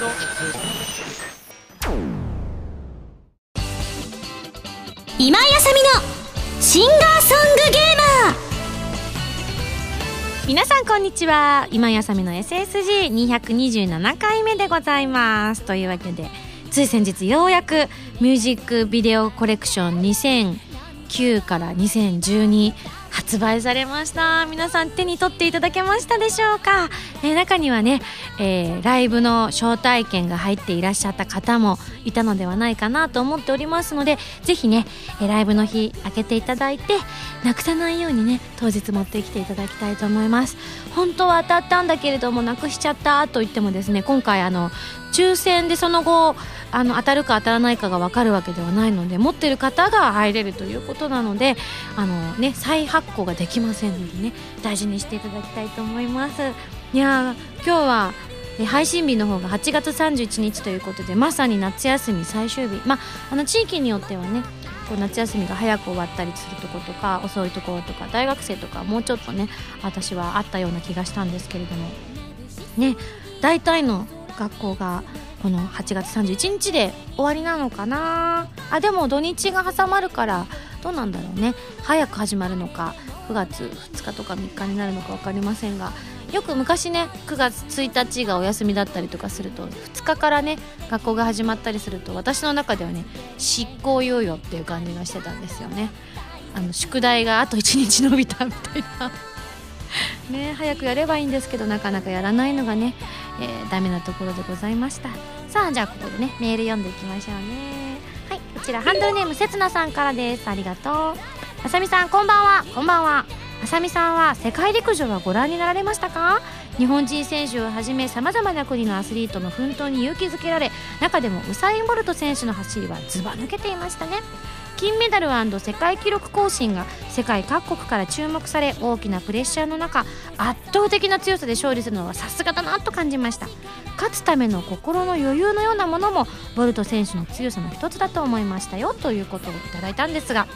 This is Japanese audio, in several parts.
今井あさみのシンガーソングゲーマー。皆さんこんにちは。今井あさみの SSG227 回目でございます。というわけでつい先日ようやくミュージックビデオコレクション2009から2012発売されました。皆さん手に取っていただけましたでしょうか、えー、中にはね、えー、ライブの招待券が入っていらっしゃった方もいたのではないかなと思っておりますのでぜひね、えー、ライブの日開けていただいてなくさないようにね当日持ってきていただきたいと思います。本当は当たったんだけれどもなくしちゃったと言ってもですね今回あの抽選でその後あの当たるか当たらないかが分かるわけではないので持ってる方が入れるということなのであの、ね、再発行ができませんのでね大事にしていただきたいと思います。いや今日は配信日の方が8月31日ということでまさに夏休み最終日。まああの地域によってはねこう夏休みが早く終わったりするとことか遅いところとか大学生とかもうちょっとね私はあったような気がしたんですけれども。ね大体の学校がこの8月31日で終わりなのかな？あでも土日が挟まるからどうなんだろうね。早く始まるのか9月2日とか3日になるのか分かりませんがよく昔ね9月1日がお休みだったりとかすると2日からね学校が始まったりすると私の中ではね執行猶予っていう感じがしてたんですよね。あの宿題があと1日伸びたみたいな。ね早くやればいいんですけどなかなかやらないのがね、えー、ダメなところでございました。さあじゃあここでねメール読んでいきましょうね。はいこちらハンドルネームせつなさんからです。ありがとう。あさみさんこんばんは。こんばんは。あさみさんは世界陸上はご覧になられましたか？日本人選手をはじめさまざまな国のアスリートの奮闘に勇気づけられ中でもウサイン・ボルト選手の走りはずば抜けていましたね。金メダル世界記録更新が世界各国から注目され大きなプレッシャーの中圧倒的な強さで勝利するのはさすがだなと感じました。勝つための心の余裕のようなものもボルト選手の強さの一つだと思いましたよということをいただいたんですが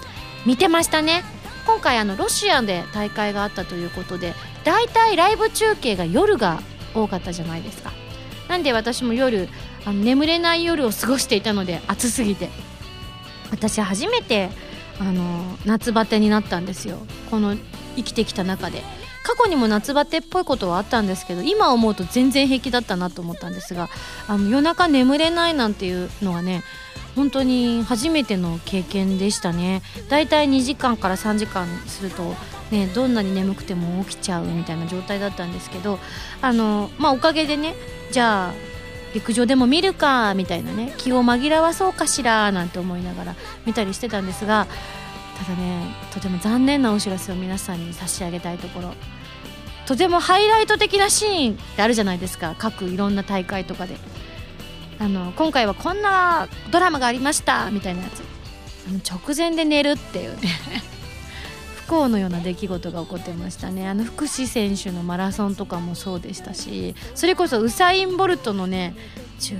見てましたね。今回あのロシアで大会があったということで大体ライブ中継が夜が多かったじゃないですか。なんで私も夜あの眠れない夜を過ごしていたので暑すぎて。私初めてあの夏バテになったんですよ。この生きてきた中で。過去にも夏バテっぽいことはあったんですけど今思うと全然平気だったなと思ったんですがあの夜中眠れないなんていうのはね本当に初めての経験でしたね。だいたい2時間から3時間するとねどんなに眠くても起きちゃうみたいな状態だったんですけどあのまあおかげでねじゃあ陸上でも見るかみたいなね気を紛らわそうかしらなんて思いながら見たりしてたんですがただねとても残念なお知らせを皆さんに差し上げたいところ。とてもハイライト的なシーンってあるじゃないですか各いろんな大会とかで。あの今回はこんなドラマがありましたみたいなやつ。あの直前で寝るっていうね。幸のような出来事が起こってましたね。あの福士選手のマラソンとかもそうでしたしそれこそウサイン・ボルトのね準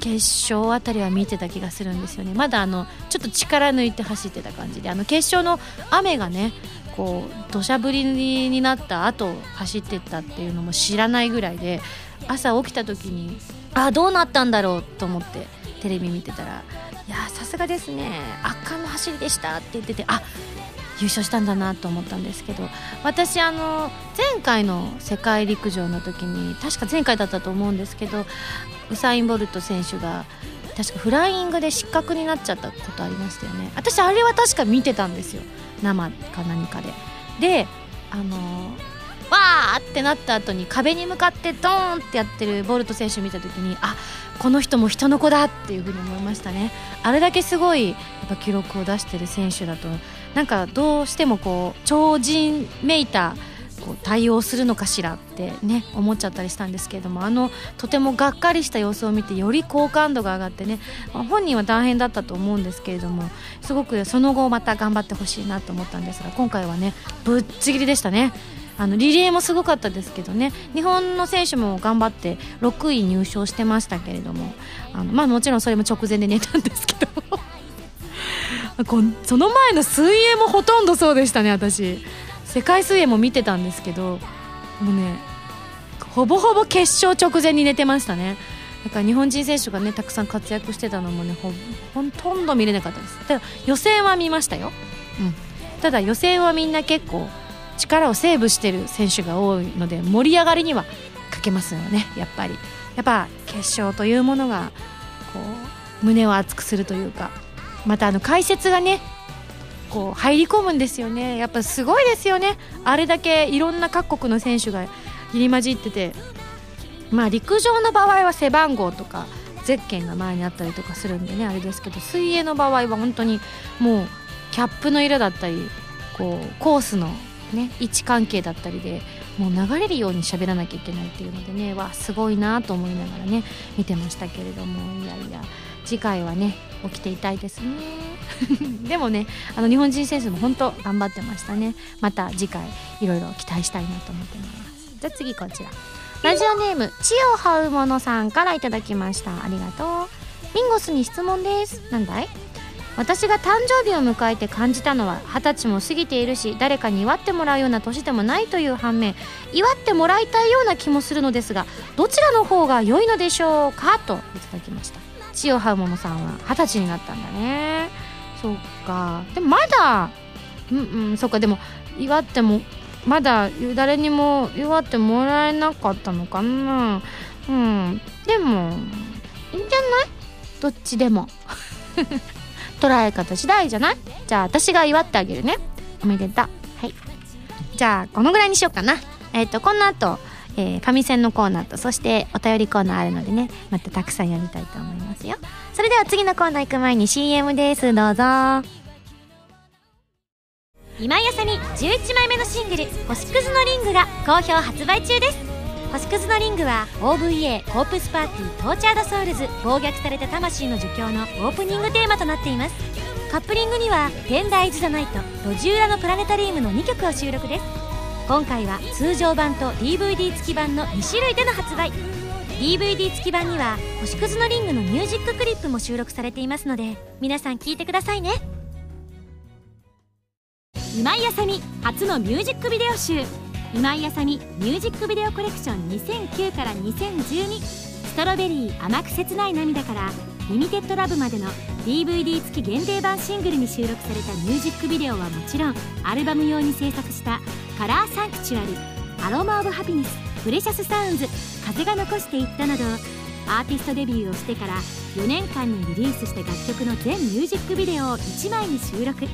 決勝あたりは見てた気がするんですよね。まだあのちょっと力抜いて走ってた感じであの決勝の雨がねこう土砂降りになった後走ってったっていうのも知らないぐらいで朝起きた時にあどうなったんだろうと思ってテレビ見てたら「いやさすがですね。圧巻の走りでした」って言っててあ優勝したんだなと思ったんですけど私あの前回の世界陸上の時に確か前回だったと思うんですけどウサイン・ボルト選手が確かフライングで失格になっちゃったことありましたよね。私あれは確か見てたんですよ。生か何かで。であのわーってなった後に壁に向かってドーンってやってるボルト選手見た時にあこの人も人の子だっていうふうに思いましたね。あれだけすごいやっぱ記録を出してる選手だとなんかどうしてもこう超人めいたこう対応するのかしらってね思っちゃったりしたんですけれどもあのとてもがっかりした様子を見てより好感度が上がってねま本人は大変だったと思うんですけれどもすごくその後また頑張ってほしいなと思ったんですが今回はねぶっちぎりでしたね。あのリレーもすごかったですけどね日本の選手も頑張って6位入賞してましたけれどもあの、まあ、もちろんそれも直前で寝たんですけどその前の水泳もほとんどそうでしたね私。世界水泳も見てたんですけどもうねほぼほぼ決勝直前に寝てましたね。だから日本人選手がねたくさん活躍してたのもねほほとんど見れなかったです。ただ予選は見ましたよ、うん、ただ予選はみんな結構力をセーブしてる選手が多いので盛り上がりには欠けますよねやっぱり。やっぱ決勝というものがこう胸を熱くするというかまたあの解説がねこう入り込むんですよね。やっぱすごいですよね。あれだけいろんな各国の選手が入り混じっててまあ陸上の場合は背番号とかゼッケンが前にあったりとかするんでねあれですけど水泳の場合は本当にもうキャップの色だったりこうコースのね位置関係だったりでもう流れるように喋らなきゃいけないっていうのでねわすごいなと思いながらね見てましたけれども。いやいや次回はね起きていたいですね。でもねあの日本人選手も本当頑張ってましたね。また次回いろいろ期待したいなと思ってます。じゃあ次こちら。ラジオネーム「地を這うもの」さんからいただきました。ありがとう。ミンゴスに質問です。なんだい？私が誕生日を迎えて感じたのは二十歳も過ぎているし誰かに祝ってもらうような年でもないという反面祝ってもらいたいような気もするのですがどちらの方が良いのでしょうかといただきました。血を這うものさんは二十歳になったんだね。そっか。でもまだうんうんそっか。でも祝ってもまだ誰にも祝ってもらえなかったのかな。うん。でもいいんじゃない？どっちでも。捉え方次第じゃない？じゃあ私が祝ってあげるね。おめでとうはい。じゃあこのぐらいにしようかな。えっ、ー、とこの後えー、ファミセンのコーナーとそしてお便りコーナーあるのでねまたたくさんやりたいと思いますよ。それでは次のコーナー行く前に CM です。どうぞ。今井麻美11枚目のシングル「星屑のリング」が好評発売中です。星屑のリングは OVA コープスパーティー Tortured Souls 暴虐された魂の呪叫のオープニングテーマとなっています。カップリングには「天台ズ・ザ・ナイト」「路地裏のプラネタリウム」の2曲を収録です。今回は通常版と DVD 付き版の2種類での発売。DVD 付き版には「星屑のリング」のミュージッククリップも収録されていますので皆さん聴いてくださいね。今井あさみ初のミュージックビデオ集。今井あさみミュージックビデオコレクション2009から2012ストロベリー甘く切ない涙からLimited Love までの DVD 付き限定版シングルに収録されたミュージックビデオはもちろんアルバム用に制作した Color Sanctuary Aroma of Happiness Precious Sounds 風が残していったなどアーティストデビューをしてから4年間にリリースした楽曲の全ミュージックビデオを1枚に収録。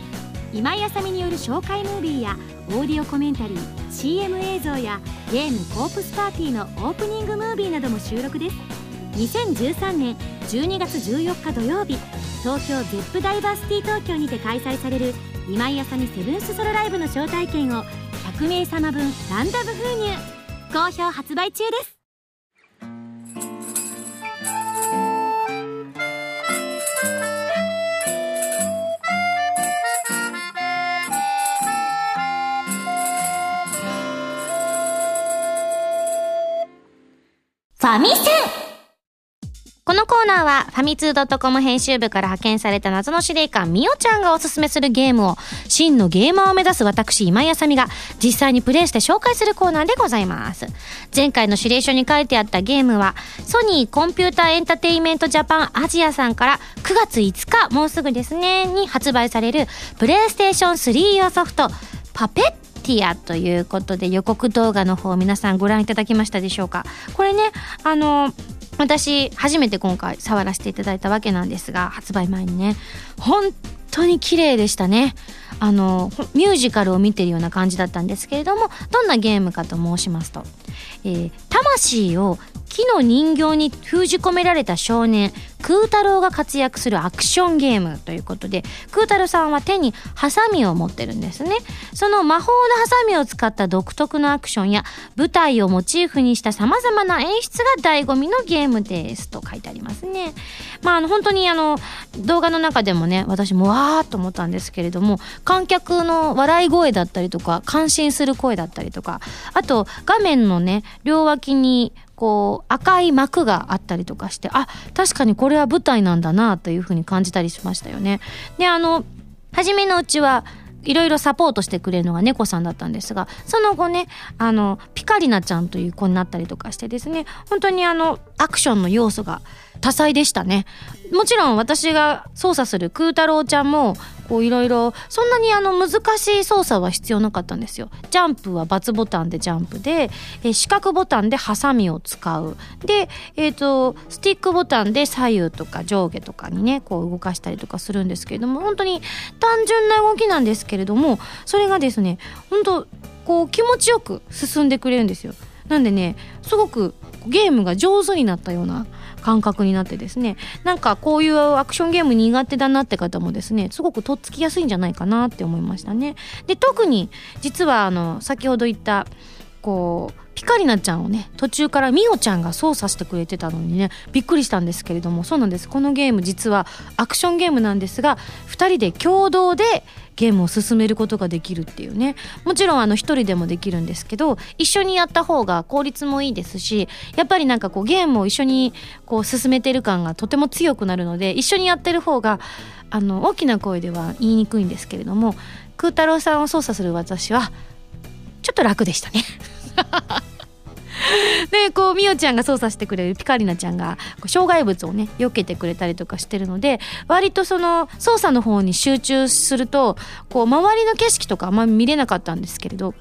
今井麻美による紹介ムービーやオーディオコメンタリー CM 映像やゲーム「コープスパーティー」のオープニングムービーなども収録です。2013年12月14日土曜日東京ゼップダイバーシティ東京にて開催される今井あさみセブンスソロライブの招待券を100名様分ランダム封入。好評発売中です。ァミセンこのコーナーはファミツー .com 編集部から派遣された謎の司令官みおちゃんがおすすめするゲームを真のゲーマーを目指す私今井あさみが実際にプレイして紹介するコーナーでございます。前回の指令書に書いてあったゲームはソニーコンピューターエンターテイメントジャパンアジアさんから9月5日もうすぐですねに発売されるプレイステーション3用ソフトパペッティアということで予告動画の方皆さんご覧いただきましたでしょうか。これねあの私初めて今回触らせていただいたわけなんですが発売前にね本当に綺麗でしたね。あのミュージカルを見てるような感じだったんですけれどもどんなゲームかと申しますと、えー、魂を木の人形に封じ込められた少年空太郎が活躍するアクションゲームということで空太郎さんは手にハサミを持ってるんですね。その魔法のハサミを使った独特のアクションや舞台をモチーフにした様々な演出が醍醐味のゲームですと書いてありますね。まああの本当にあの動画の中でもね私もわーっと思ったんですけれども観客の笑い声だったりとか感心する声だったりとかあと画面のね両脇にこう赤い幕があったりとかしてあ確かにこれは舞台なんだなというふうに感じたりしましたよね。であの初めのうちはいろいろサポートしてくれるのが猫さんだったんですが、その後ね、あの、ピカリナちゃんという子になったりとかしてですね、本当にあの、アクションの要素が多彩でしたね。もちろん私が操作する空太郎ちゃんも、こういろいろ、そんなにあの難しい操作は必要なかったんですよ。ジャンプは×ボタンでジャンプで、え四角ボタンでハサミを使う。で、えっ、ー、と、スティックボタンで左右とか上下とかにね、こう動かしたりとかするんですけれども、本当に単純な動きなんですけれども、それがですね、本当こう気持ちよく進んでくれるんですよ。なんでね、すごくゲームが上手になったような感覚になってですねなんかこういうアクションゲーム苦手だなって方もですねすごくとっつきやすいんじゃないかなって思いましたね。で特に実はあの先ほど言ったこうピカリナちゃんをね途中からミオちゃんが操作してくれてたのにねびっくりしたんですけれどもそうなんです。このゲーム実はアクションゲームなんですが2人で共同でゲームを進めることができるっていうね。もちろんあの一人でもできるんですけど一緒にやった方が効率もいいですしやっぱりなんかこうゲームを一緒にこう進めてる感がとても強くなるので一緒にやってる方があの大きな声では言いにくいんですけれども空太郎さんを操作する私はちょっと楽でしたね。でこうみおちゃんが操作してくれるピカリナちゃんが障害物をね避けてくれたりとかしてるので割とその操作の方に集中するとこう周りの景色とかあんまり見れなかったんですけれど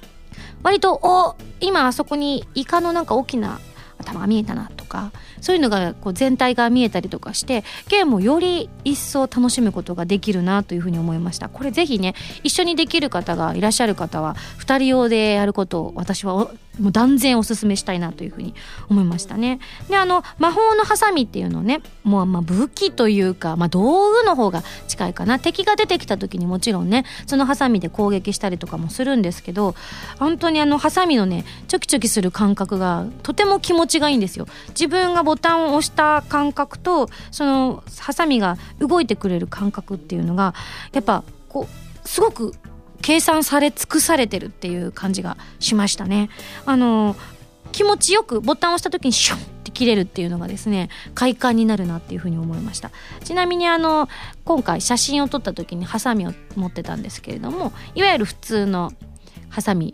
割とお今あそこにイカのなんか大きな頭が見えたなとかそういうのがこう全体が見えたりとかしてゲームをより一層楽しむことができるなというふうに思いましたこれぜひね一緒にできる方がいらっしゃる方は2人用でやることを私はもう断然おすすめしたいなというふうに思いましたね。であの魔法のハサミっていうのねもうまあ武器というか、まあ、道具の方が近いかな敵が出てきた時にもちろんねそのハサミで攻撃したりとかもするんですけど本当にあのハサミのねチョキチョキする感覚がとても気持ちがいいんですよ。自分がボタンを押した感覚とそのハサミが動いてくれる感覚っていうのがやっぱこうすごく計算され尽くされてるっていう感じがしましたね。あの気持ちよくボタンを押した時にシュンって切れるっていうのがですね快感になるなっていうふうに思いましたちなみにあの今回写真を撮った時にハサミを持ってたんですけれどもいわゆる普通のハサミ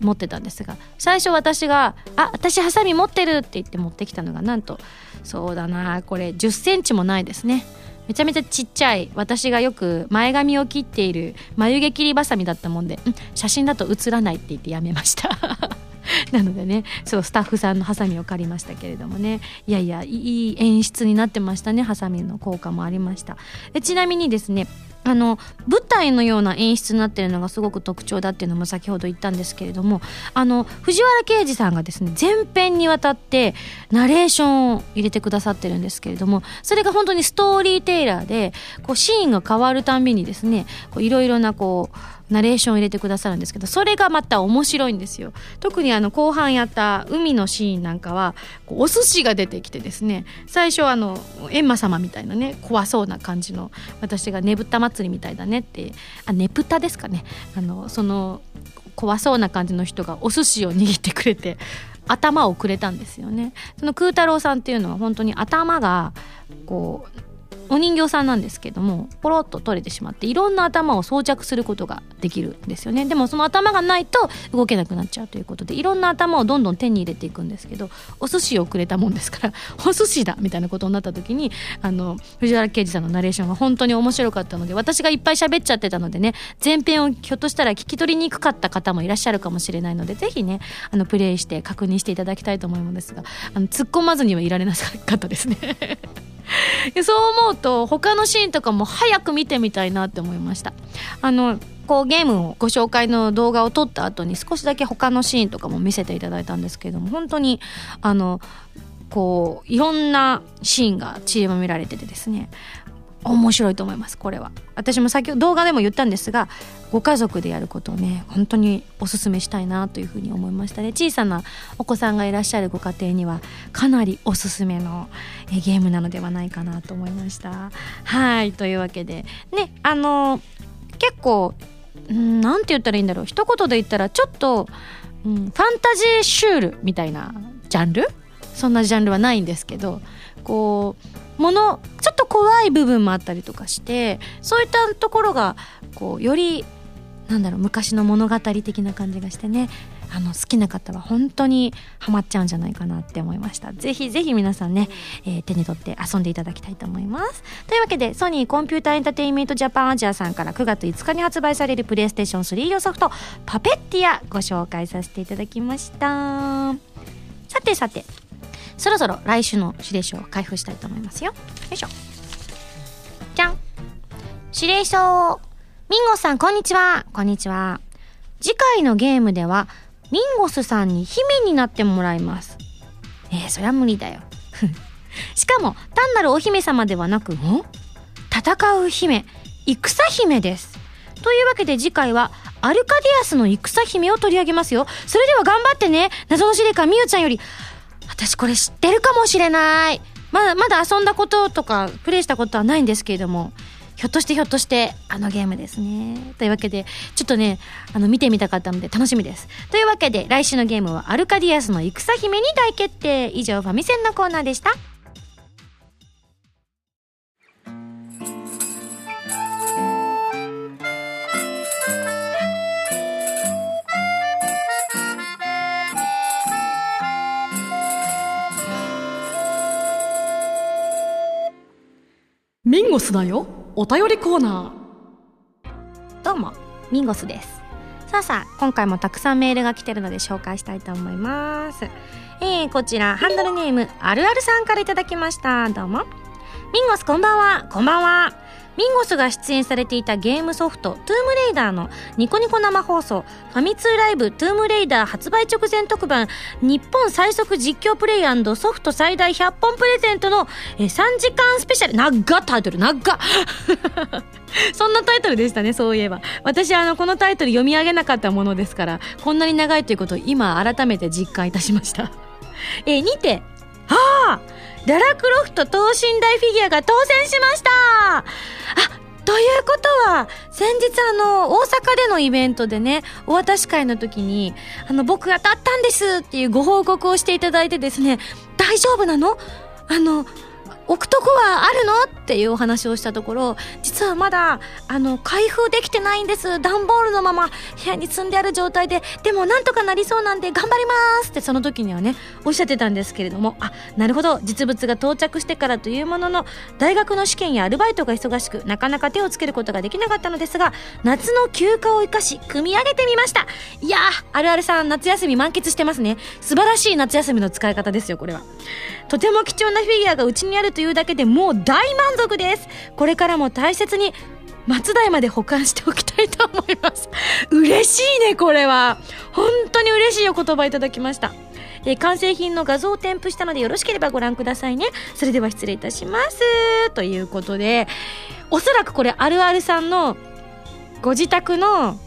持ってたんですが最初私が「あ私ハサミ持ってる」って言って持ってきたのがなんとそうだなこれ1 0センチもないですね。めちゃめちゃちっちゃい私がよく前髪を切っている眉毛切りばさみだったもんで、写真だと写らないって言ってやめました。なのでねそうスタッフさんのハサミを借りましたけれどもね。いやいやいい演出になってましたね。ハサミの効果もありました。ちなみにですねあの舞台のような演出になってるのがすごく特徴だっていうのも先ほど言ったんですけれどもあの藤原啓治さんがですね全編にわたってナレーションを入れてくださってるんですけれどもそれが本当にストーリーテイラーでこうシーンが変わるたびにですねいろいろなこうナレーションを入れてくださるんですけどそれがまた面白いんですよ。特にあの後半やった海のシーンなんかはこうお寿司が出てきてですね最初あの閻魔様みたいなね怖そうな感じの私がねぶた祭りみたいだねってあねぷたですかね。あのその怖そうな感じの人がお寿司を握ってくれて頭をくれたんですよね。その空太郎さんっていうのは本当に頭がこうお人形さんなんですけどもポロッと取れてしまっていろんな頭を装着することができるんですよね。でもその頭がないと動けなくなっちゃうということでいろんな頭をどんどん手に入れていくんですけどお寿司をくれたもんですから お寿司だみたいなことになった時にあの藤原啓治さんのナレーションが本当に面白かったので私がいっぱい喋っちゃってたのでね前編をひょっとしたら聞き取りにくかった方もいらっしゃるかもしれないのでぜひねあのプレイして確認していただきたいと思うのですがあの突っ込まずにはいられなかったですね。そう思うと他のシーンとかも早く見てみたいなって思いました。あのこうゲームをご紹介の動画を撮った後に少しだけ他のシーンとかも見せていただいたんですけれども本当にあのこういろんなシーンが散りばめられててですね。面白いと思いますこれは。私も先ほど動画でも言ったんですがご家族でやることをね本当におすすめしたいなというふうに思いましたね。小さなお子さんがいらっしゃるご家庭にはかなりおすすめのゲームなのではないかなと思いました。はいというわけで。ねあの結構何て言ったらいいんだろう。一言で言ったらちょっと、うん、ファンタジーシュールみたいなジャンル？そんなジャンルはないんですけどこうものちょっと怖い部分もあったりとかしてそういったところがこうよりなんだろう昔の物語的な感じがしてねあの好きな方は本当にハマっちゃうんじゃないかなって思いました。ぜひぜひ皆さんね、えー、手に取って遊んでいただきたいと思います。というわけでソニーコンピューターエンターテインメントジャパンアジアさんから9月5日に発売されるプレイステーション3用ソフトパペッティアご紹介させていただきました。さてさてそろそろ来週の指令書を開封したいと思いますよ。よいしょ。じゃん。指令書。ミンゴスさんこんにちは。こんにちは。次回のゲームではミンゴスさんに姫になってもらいます。えー、そりゃ無理だよ。しかも単なるお姫様ではなく戦う姫。戦姫です。というわけで次回はアルカディアスの戦姫を取り上げますよ。それでは頑張ってね。謎の司令官みゆちゃんより私これ知ってるかもしれない。まだまだ遊んだこととかプレイしたことはないんですけれどもひょっとしてひょっとしてあのゲームですね。というわけでちょっとねあの見てみたかったので楽しみです。というわけで来週のゲームはアルカディアスの戦姫に大決定。以上ファミセンのコーナーでした。ゴスだよ。お便りコーナー。どうもミンゴスです。さあさあ今回もたくさんメールが来てるので紹介したいと思います。えー、こちらハンドルネームあるあるさんからいただきました。どうも。ミンゴスこんばんは。こんばんは。ミンゴスが出演されていたゲームソフトトゥームレイダーのニコニコ生放送ファミ通ライブトゥームレイダー発売直前特番日本最速実況プレイソフト最大100本プレゼントの3時間スペシャル。長っタイトル。長っ。そんなタイトルでしたねそういえば。私あのこのタイトル読み上げなかったものですからこんなに長いということを今改めて実感いたしました。えにてああララクロフト等身大フィギュアが当選しました。あということは、先日あの、大阪でのイベントでね、お渡し会の時に、あの、僕が当たったんですっていうご報告をしていただいてですね、大丈夫なの？あの、置くとこはあるの？っていうお話をしたところ実はまだあの開封できてないんです。段ボールのまま部屋に積んである状態ででもなんとかなりそうなんで頑張りますってその時にはねおっしゃってたんですけれどもあなるほど。実物が到着してからというものの大学の試験やアルバイトが忙しくなかなか手をつけることができなかったのですが夏の休暇を生かし組み上げてみました。いやーあるあるさん夏休み満喫してますね。素晴らしい夏休みの使い方ですよこれは。とても貴重なフィギュアがうちにあるというだけでもう大満足です。これからも大切に松代まで保管しておきたいと思います。嬉しいねこれは。本当に嬉しいお言葉いただきました。え完成品の画像を添付したのでよろしければご覧くださいね。それでは失礼いたします。ということでおそらくこれあるあるさんのご自宅の、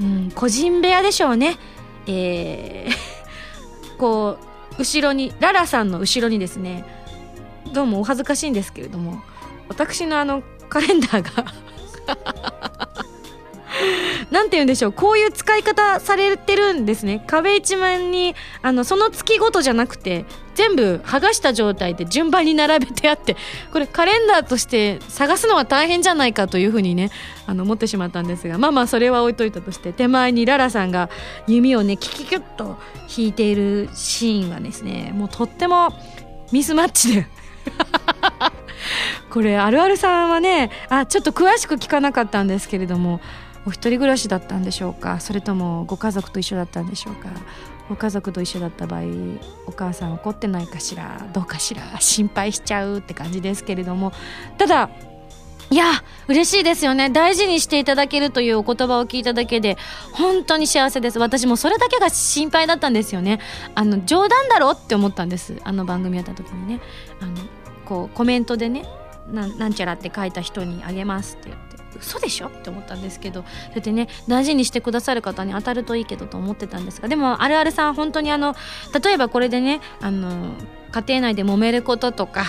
うん、個人部屋でしょうね。えー こう後ろにララさんの後ろにですねどうもお恥ずかしいんですけれども私のあのカレンダーが なんて言うんでしょうこういう使い方されてるんですね。壁一面にあのその月ごとじゃなくて全部剥がした状態で順番に並べてあってこれカレンダーとして探すのは大変じゃないかというふうにねあの思ってしまったんですがまあまあそれは置いといたとして手前にララさんが弓をねキキキュッと引いているシーンはですねもうとってもミスマッチで これあるあるさんはねあちょっと詳しく聞かなかったんですけれどもお一人暮らしだったんでしょうか？それともご家族と一緒だったんでしょうか？ご家族と一緒だった場合お母さん怒ってないかしら？どうかしら？心配しちゃうって感じですけれども。ただいや嬉しいですよね。大事にしていただけるというお言葉を聞いただけで本当に幸せです。私もそれだけが心配だったんですよね。あの冗談だろって思ったんです。あの番組やった時にね。あのこうコメントでねなんちゃらって書いた人にあげますって言って嘘でしょ？って思ったんですけどそうやってね大事にしてくださる方に当たるといいけどと思ってたんですがでもあるあるさん本当にあの例えばこれでねあの家庭内で揉めることとか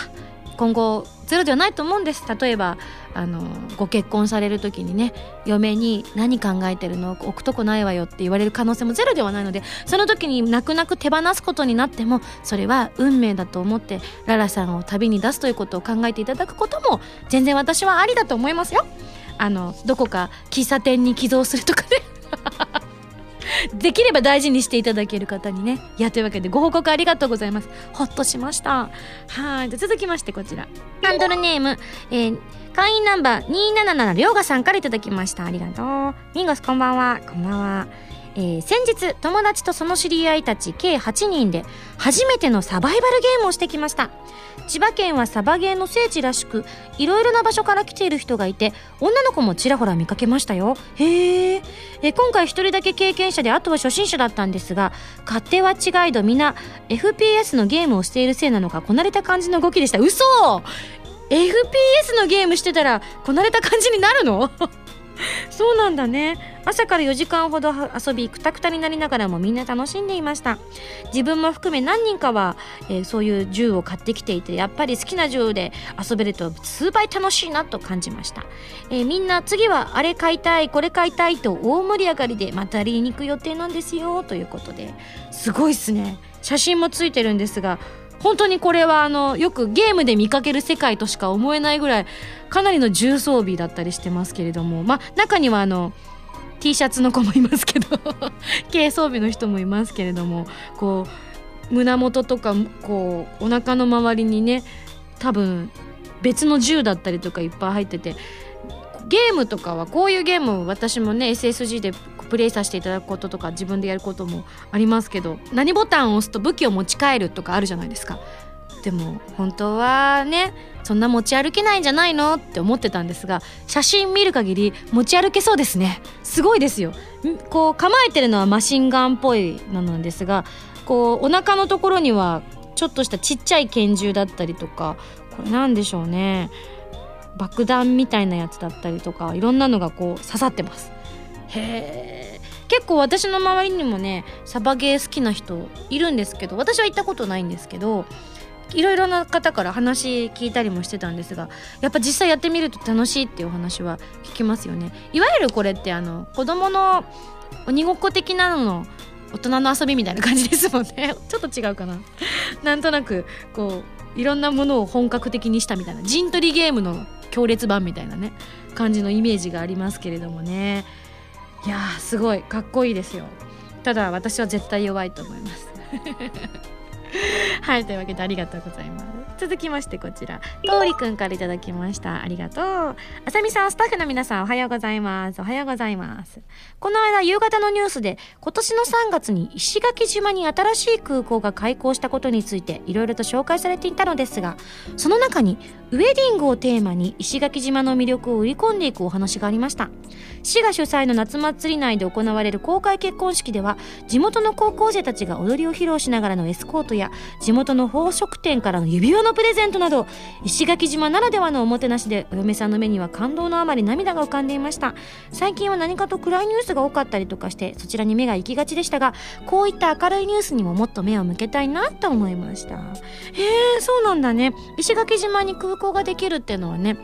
今後ゼロではないと思うんです。例えばあのご結婚される時にね嫁に「何考えてるの？置くとこないわよ」って言われる可能性もゼロではないのでその時に泣く泣く手放すことになってもそれは運命だと思ってララさんを旅に出すということを考えていただくことも全然私はありだと思いますよ。あのどこか喫茶店に寄贈するとかね。できれば大事にしていただける方にね。いやというわけでご報告ありがとうございます。ほっとしました。はい。じゃ続きましてこちら。ハンドルネーム、えー会員ナンバー277りょうがさんからいただきました。ありがとう。ミンゴスこんばんは。こんばんは。えー先日友達とその知り合いたち計8人で初めてのサバイバルゲームをしてきました。千葉県はサバゲーの聖地らしくいろいろな場所から来ている人がいて女の子もちらほら見かけましたよ。へー。え今回一人だけ経験者であとは初心者だったんですが勝手は違いど皆 FPS のゲームをしているせいなのかこなれた感じの動きでした。嘘！FPS のゲームしてたらこなれた感じになるの？そうなんだね。朝から4時間ほど遊びくたくたになりながらもみんな楽しんでいました。自分も含め何人かは、えーそういう銃を買ってきていてやっぱり好きな銃で遊べると数倍楽しいなと感じました、えーみんな次はあれ買いたいこれ買いたいと大盛り上がりでまたリーに行く予定なんですよということで。すごいっすね。写真もついてるんですが本当にこれはあのよくゲームで見かける世界としか思えないぐらいかなりの重装備だったりしてますけれども。まあ中にはあの T シャツの子もいますけど。軽装備の人もいますけれども。こう胸元とかこうお腹の周りにね多分別の銃だったりとかいっぱい入ってて。ゲームとかはこういうゲーム私もね SSG でプレイさせていただくこととか自分でやることもありますけど何ボタンを押すと武器を持ち帰るとかあるじゃないですか。でも本当はねそんな持ち歩けないんじゃないのって思ってたんですが写真見る限り持ち歩けそうですね。すごいですよ。こう構えてるのはマシンガンっぽいのなんですがこうお腹のところにはちょっとしたちっちゃい拳銃だったりとかこれなんでしょうね。爆弾みたいなやつだったりとかいろんなのがこう刺さってます。へえ結構私の周りにもねサバゲー好きな人いるんですけど私は行ったことないんですけどいろいろな方から話聞いたりもしてたんですがやっぱ実際やってみると楽しいっていうお話は聞きますよね。いわゆるこれってあの子供の鬼ごっこ的なのの大人の遊びみたいな感じですもんね。ちょっと違うかな。なんとなくこういろんなものを本格的にしたみたいな陣取りゲームの強烈版みたいなね感じのイメージがありますけれどもね。いやーすごい。かっこいいですよ。ただ私は絶対弱いと思います。はいというわけでありがとうございます。続きましてこちら。とうりくんからいただきました。ありがとう。あさみさんスタッフの皆さんおはようございます。おはようございます。この間夕方のニュースで今年の3月に石垣島に新しい空港が開港したことについていろいろと紹介されていたのですがその中にウェディングをテーマに石垣島の魅力を売り込んでいくお話がありました。市が主催の夏祭り内で行われる公開結婚式では地元の高校生たちが踊りを披露しながらのエスコートや地元の宝飾店からの指輪のプレゼントなど石垣島ならではのおもてなしでお嫁さんの目には感動のあまり涙が浮かんでいました。最近は何かと暗いニュースが多かったりとかしてそちらに目が行きがちでしたがこういった明るいニュースにももっと目を向けたいなと思いました。へえそうなんだね。石垣島に空港ができるっていうのはね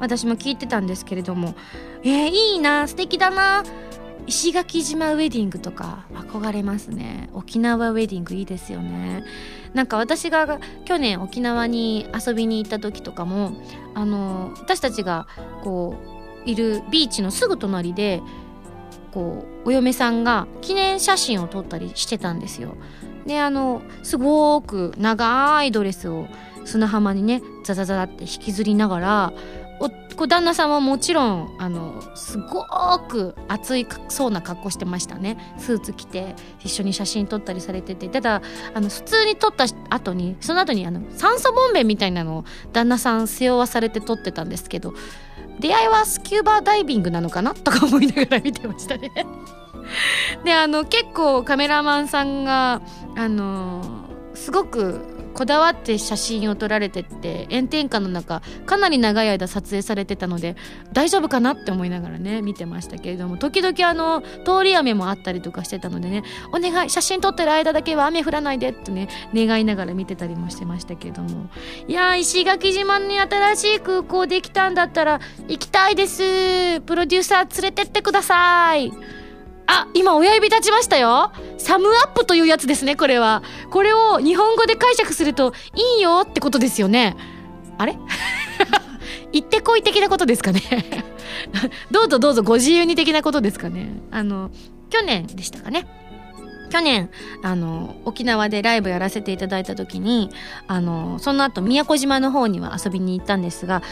私も聞いてたんですけれどもえー、いいな素敵だな石垣島ウェディングとか憧れますね。沖縄ウェディングいいですよね。なんか私が去年沖縄に遊びに行った時とかもあの私たちがこういるビーチのすぐ隣でこうお嫁さんが記念写真を撮ったりしてたんですよ。であのすごく長いドレスを砂浜にねザザザって引きずりながらおこ旦那さんはもちろんあのすごく暑いそうな格好してましたね。スーツ着て一緒に写真撮ったりされてて。ただあの普通に撮った後にその後にあの酸素ボンベみたいなのを旦那さん背負わされて撮ってたんですけど出会いはスキューバーダイビングなのかな？とか思いながら見てましたね。であの結構カメラマンさんがあのすごくこだわって写真を撮られてって炎天下の中かなり長い間撮影されてたので大丈夫かなって思いながらね見てましたけれども時々あの通り雨もあったりとかしてたのでねお願い写真撮ってる間だけは雨降らないでってね願いながら見てたりもしてましたけれども。いやー石垣島に新しい空港できたんだったら行きたいです。プロデューサー連れてってください。あ、今親指立ちましたよ。サムアップというやつですね、これは。これを日本語で解釈すると、いいよってことですよね。あれ？行ってこい的なことですかね。どうぞどうぞご自由に的なことですかねあの去年でしたかね去年あの沖縄でライブやらせていただいた時にあのその後宮古島の方には遊びに行ったんですが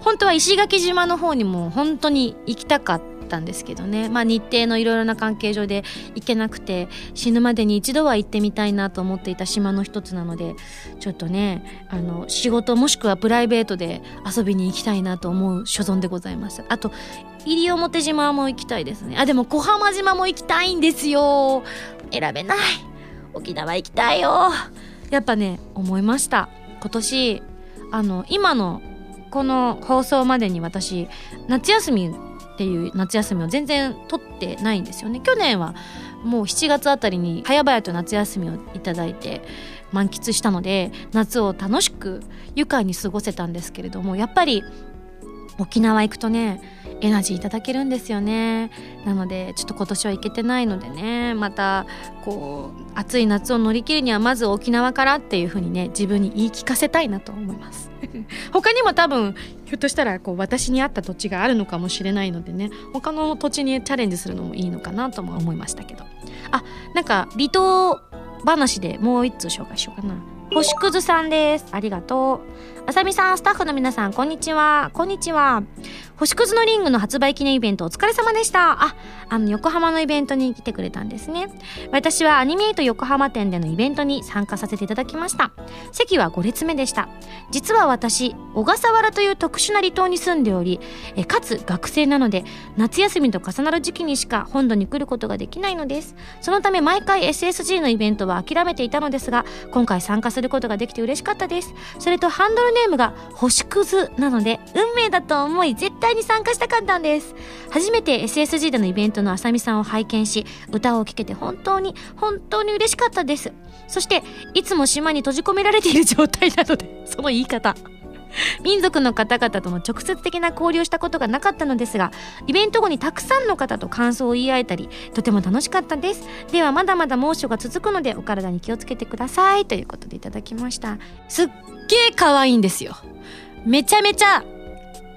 本当は石垣島の方にも本当に行きたかったたんですけどね、まあ、日程のいろいろな関係上で行けなくて死ぬまでに一度は行ってみたいなと思っていた島の一つなのでちょっとねあの仕事もしくはプライベートで遊びに行きたいなと思う所存でございます。あと西表島も行きたいですね。あでも小浜島も行きたいんですよ。選べない。沖縄行きたいよ。やっぱね思いました。今年あの今のこの放送までに私夏休みっていう夏休みを全然取ってないんですよね。去年はもう7月あたりに早々と夏休みをいただいて満喫したので夏を楽しく愉快に過ごせたんですけれどもやっぱり沖縄行くとねエナジーいただけるんですよね。なのでちょっと今年は行けてないのでねまたこう暑い夏を乗り切るにはまず沖縄からっていう風にね自分に言い聞かせたいなと思います。他にも多分ひょっとしたらこう私に合った土地があるのかもしれないのでね他の土地にチャレンジするのもいいのかなとも思いましたけど。あなんか離島話でもう一通紹介しようかな。星屑さんです。ありがとう。あさみさんスタッフの皆さんこんにちはこんにちは星屑のリングの発売記念イベントお疲れ様でした。あ、あの、横浜のイベントに来てくれたんですね。私はアニメイト横浜店でのイベントに参加させていただきました。席は5列目でした。実は私、小笠原という特殊な離島に住んでおり、えかつ学生なので、夏休みと重なる時期にしか本土に来ることができないのです。そのため毎回 SSG のイベントは諦めていたのですが、今回参加することができて嬉しかったです。それとハンドルネームが星屑なので、運命だと思い絶対に参加したかったんです。初めて SSG でのイベントのあさみさんを拝見し歌を聴けて本当に本当に嬉しかったです。そしていつも島に閉じ込められている状態なのでその言い方。民族の方々との直接的な交流をしたことがなかったのですがイベント後にたくさんの方と感想を言い合えたりとても楽しかったです。ではまだまだ猛暑が続くのでお体に気をつけてください。ということでいただきました。すっげえ可愛いんですよ。めちゃめちゃ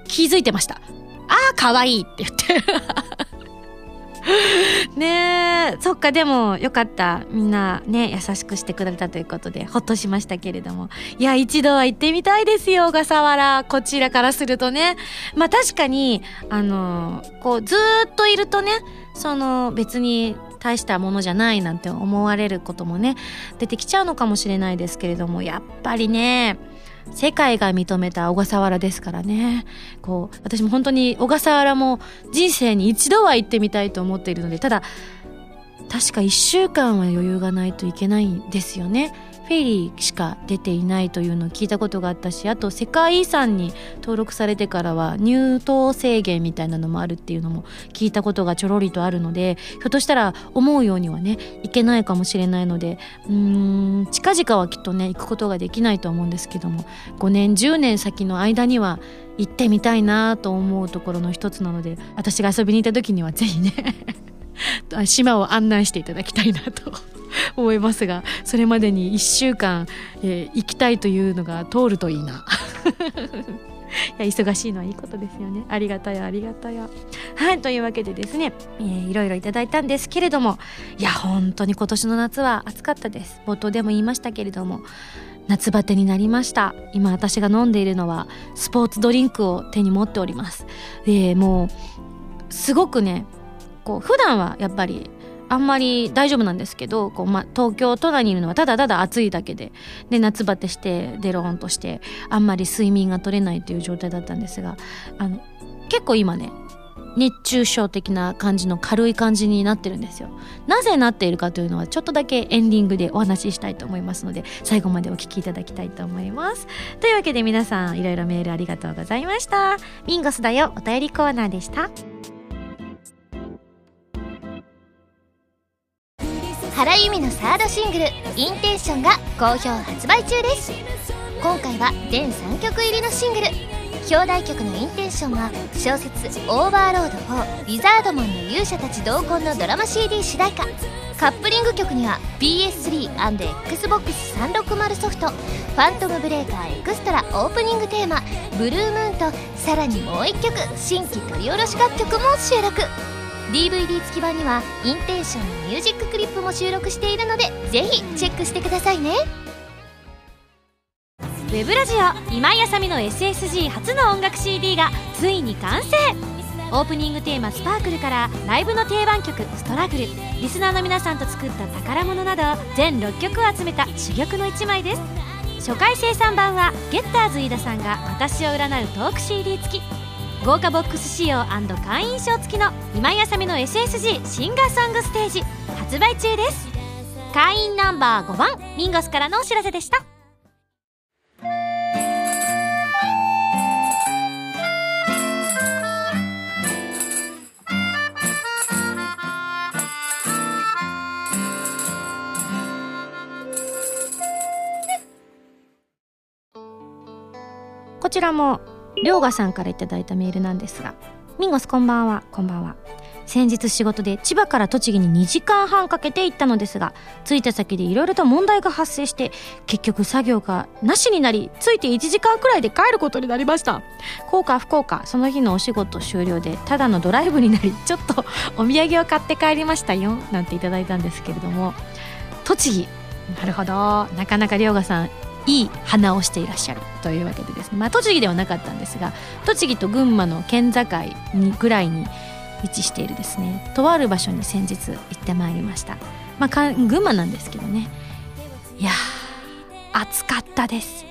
気づいてました。ああ、かわいいって言って。ねえ、そっか、でもよかった。みんなね、優しくしてくれたということで、ほっとしましたけれども。いや、一度は行ってみたいですよ、小笠原。こちらからするとね。まあ確かに、あの、こう、ずっといるとね、その、別に大したものじゃないなんて思われることもね、出てきちゃうのかもしれないですけれども、やっぱりね、世界が認めた小笠原ですからね。こう私も本当に小笠原も人生に一度は行ってみたいと思っているのでただ確か1週間は余裕がないといけないんですよね。フェリーしか出ていないというのを聞いたことがあったしあと世界遺産に登録されてからは入島制限みたいなのもあるっていうのも聞いたことがちょろりとあるのでひょっとしたら思うようにはねいけないかもしれないのでうーん近々はきっとね行くことができないと思うんですけども5年10年先の間には行ってみたいなと思うところの一つなので私が遊びに行った時にはぜひね 島を案内していただきたいなと。思いますがそれまでに1週間、えー、行きたいというのが通るといいな。いや忙しいのはいいことですよね。ありがたやありがたや。はいというわけでですね、えー、いろいろいただいたんですけれどもいや本当に今年の夏は暑かったです。冒頭でも言いましたけれども夏バテになりました。今私が飲んでいるのはスポーツドリンクを手に持っております。でもうすごくねこう普段はやっぱりあんまり大丈夫なんですけどこう、ま、東京都内にいるのはただただ暑いだけでで夏バテしてデローンとしてあんまり睡眠が取れないという状態だったんですがあの結構今ね熱中症的な感じの軽い感じになってるんですよ。なぜなっているかというのはちょっとだけエンディングでお話ししたいと思いますので最後までお聞きいただきたいと思います。というわけで皆さんいろいろメールありがとうございました。ミンゴスだよお便りコーナーでした。原由美のサードシングル「Intention」が好評発売中です。今回は全3曲入りのシングル。表題曲の「Intention」は小説「オーバーロード4リザードマンの勇者たち同梱」のドラマ CD 主題歌。カップリング曲には PS3&Xbox360 ソフト「ファントムブレーカーエクストラ」オープニングテーマ「Blue Moon」とさらにもう1曲新規録り下ろし楽曲も収録。DVD 付き版にはインテンションのミュージッククリップも収録しているのでぜひチェックしてくださいね。ウェブラジオ今井あさみの SSG 初の音楽 CD がついに完成。オープニングテーマ「スパークル」からライブの定番曲「ストラグル」リスナーの皆さんと作った宝物など全6曲を集めた珠玉の1枚です。初回生産版はゲッターズ飯田さんが私を占うトーク CD 付き。豪華ボックス仕様会員証付きの今井あさみの SSG シンガーソングステージ発売中です。会員ナンバー5番ミンゴスからのお知らせでした。こちらもりょうがさんからいただいたメールなんですがミンゴスこんばんは。こんばんは。先日仕事で千葉から栃木に2時間半かけて行ったのですが着いた先でいろいろと問題が発生して結局作業がなしになり着いて1時間くらいで帰ることになりました。幸か不幸かその日のお仕事終了でただのドライブになりちょっとお土産を買って帰りましたよなんていただいたんですけれども。栃木。なるほど。なかなかりょうがさんいい花をしていらっしゃるというわけでですね。まあ栃木ではなかったんですが栃木と群馬の県境にぐらいに位置しているですね。とある場所に先日行ってまいりました。まあ群馬なんですけどね。いや暑かったです。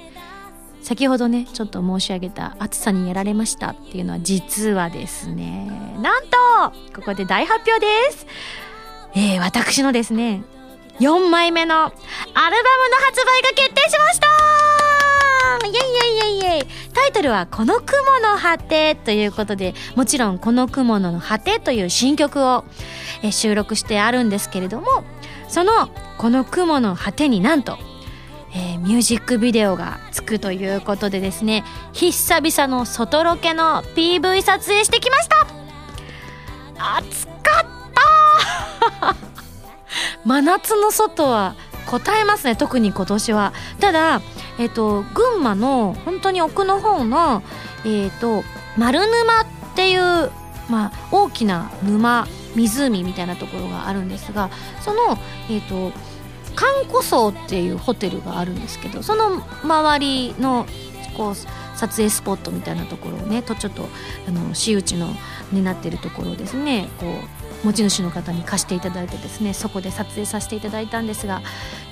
先ほどねちょっと申し上げた暑さにやられましたっていうのは実はですねなんとここで大発表です。えー、私のですね4枚目のアルバムの発売が決定しました。イエイイエイイエイイエイ。タイトルは「この雲の果て」ということでもちろん「この雲の果て」という新曲を収録してあるんですけれどもその「この雲の果て」になんとえー、ミュージックビデオがつくということでですね久々の外ロケの PV 撮影してきました。暑かった。真夏の外は答えますね特に今年は。ただえっ、と群馬の本当に奥の方のえっ、と丸沼っていうまあ大きな沼湖みたいなところがあるんですがそのえっ、と観光層っていうホテルがあるんですけどその周りのこう撮影スポットみたいなところをねとちょっとあの私有地のになってるところをですねこう持ち主の方に貸していただいてですねそこで撮影させていただいたんですが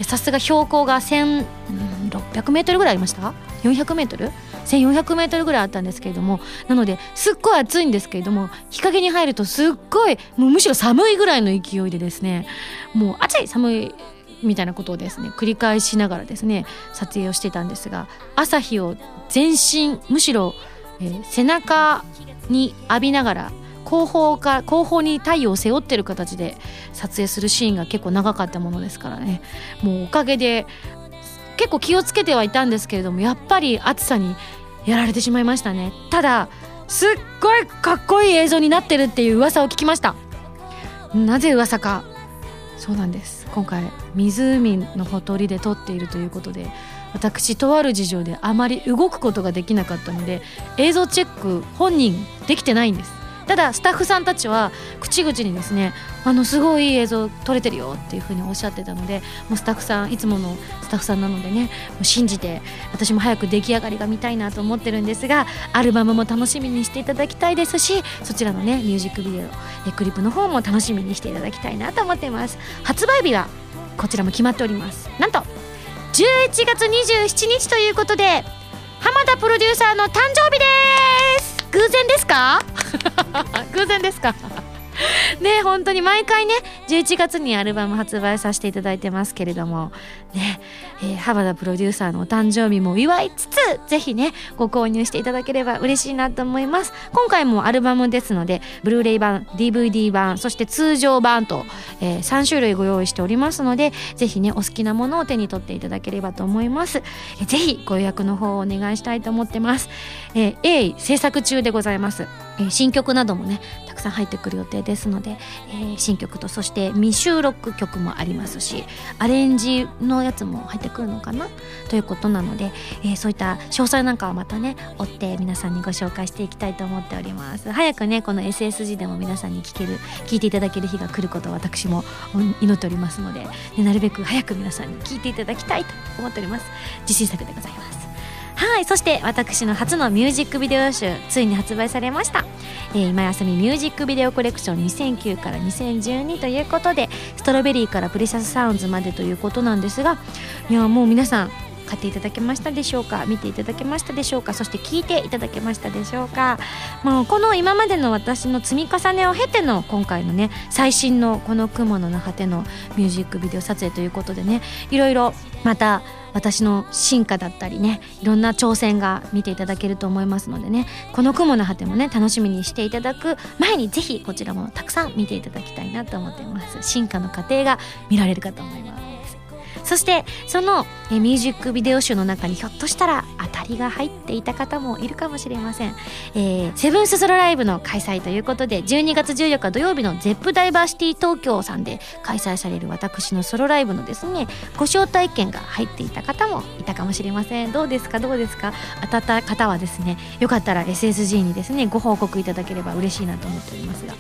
さすが標高が1600メートルぐらいありました400メートル？1400メートルぐらいあったんですけれどもなのですっごい暑いんですけれども日陰に入るとすっごいもうむしろ寒いぐらいの勢いでですねもう暑い寒いみたいなことをですね繰り返しながらですね撮影をしてたんですが朝日を全身むしろ、えー、背中に浴びながら後方か後方に太陽を背負ってる形で撮影するシーンが結構長かったものですからね。もうおかげで結構気をつけてはいたんですけれどもやっぱり暑さにやられてしまいましたね。ただすっごいかっこいい映像になってるっていう噂を聞きました。なぜ噂か。そうなんです。今回湖のほとりで撮っているということで私とある事情であまり動くことができなかったので映像チェック本人できてないんです。ただスタッフさんたちは口々にですねあのすごいいい映像撮れてるよっていうふうにおっしゃってたのでもうスタッフさんいつものスタッフさんなのでねもう信じて私も早く出来上がりが見たいなと思ってるんですがアルバムも楽しみにしていただきたいですしそちらのねミュージックビデオクリップの方も楽しみにしていただきたいなと思ってます。発売日はこちらも決まっております。なんと11月27日ということで浜田プロデューサーの誕生日です偶然ですか？偶然ですか？ね本当に毎回ね11月にアルバム発売させていただいてますけれどもね、えー、浜田プロデューサーのお誕生日も祝いつつぜひねご購入していただければ嬉しいなと思います。今回もアルバムですのでブルーレイ版 DVD 版そして通常版と、えー、3種類ご用意しておりますのでぜひねお好きなものを手に取っていただければと思います、えー、ぜひご予約の方をお願いしたいと思ってます、えー、鋭意制作中でございます。えー新曲などもねたくさん入ってくる予定ですので、えー新曲とそして未収録曲もありますしアレンジのやつも入ってくるのかな？ということなので、えーそういった詳細なんかはまたね追って皆さんにご紹介していきたいと思っております。早くねこの SSG でも皆さんに聞ける聞いていただける日が来ることを私も祈っておりますので、ねなるべく早く皆さんに聞いていただきたいと思っております。自信作でございます。はいそして私の初のミュージックビデオ集ついに発売されました、えー今休みミュージックビデオコレクション2009から2012ということでストロベリーからプレシャスサウンズまでということなんですがいやもう皆さん買っていただけましたでしょうか？見ていただけましたでしょうか？そして聞いていただけましたでしょうか？もうこの今までの私の積み重ねを経ての今回のね最新のこの雲の果てのミュージックビデオ撮影ということでねいろいろまた私の進化だったりねいろんな挑戦が見ていただけると思いますのでねこの雲の果てもね楽しみにしていただく前にぜひこちらもたくさん見ていただきたいなと思っています。進化の過程が見られるかと思います。そしてそのミュージックビデオ集の中にひょっとしたら当たりが入っていた方もいるかもしれません、えーセブンスソロライブの開催ということで12月14日土曜日の ZEP ダイバーシティ東京さんで開催される私のソロライブのですねご招待券が入っていた方もいたかもしれません。どうですか？どうですか？当たった方はですねよかったら SSG にですねご報告いただければ嬉しいなと思っておりますが。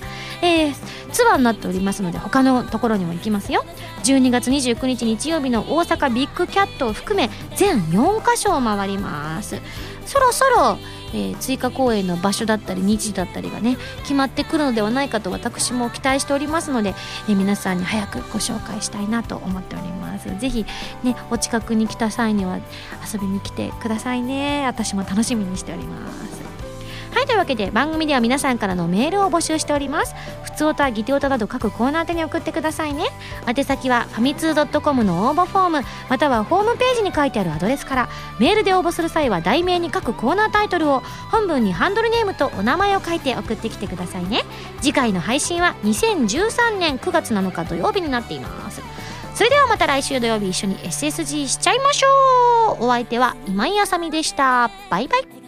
えーツアーになっておりますので他のところにも行きますよ。12月29日日曜日の大阪ビッグキャットを含め全4カ所を回ります。そろそろ、えー追加公演の場所だったり日時だったりがね決まってくるのではないかと私も期待しておりますので、えー皆さんに早くご紹介したいなと思っております。ぜひねお近くに来た際には遊びに来てくださいね。私も楽しみにしております。はいというわけで番組では皆さんからのメールを募集しております。ふつおたぎておたなど各コーナー宛に送ってくださいね。宛先はファミツー .com の応募フォーム。またはホームページに書いてあるアドレスからメールで応募する際は題名に各コーナータイトルを本文にハンドルネームとお名前を書いて送ってきてくださいね。次回の配信は2013年9月7日土曜日になっています。それではまた来週土曜日一緒に SSG しちゃいましょう。お相手は今井あさみでした。バイバイ。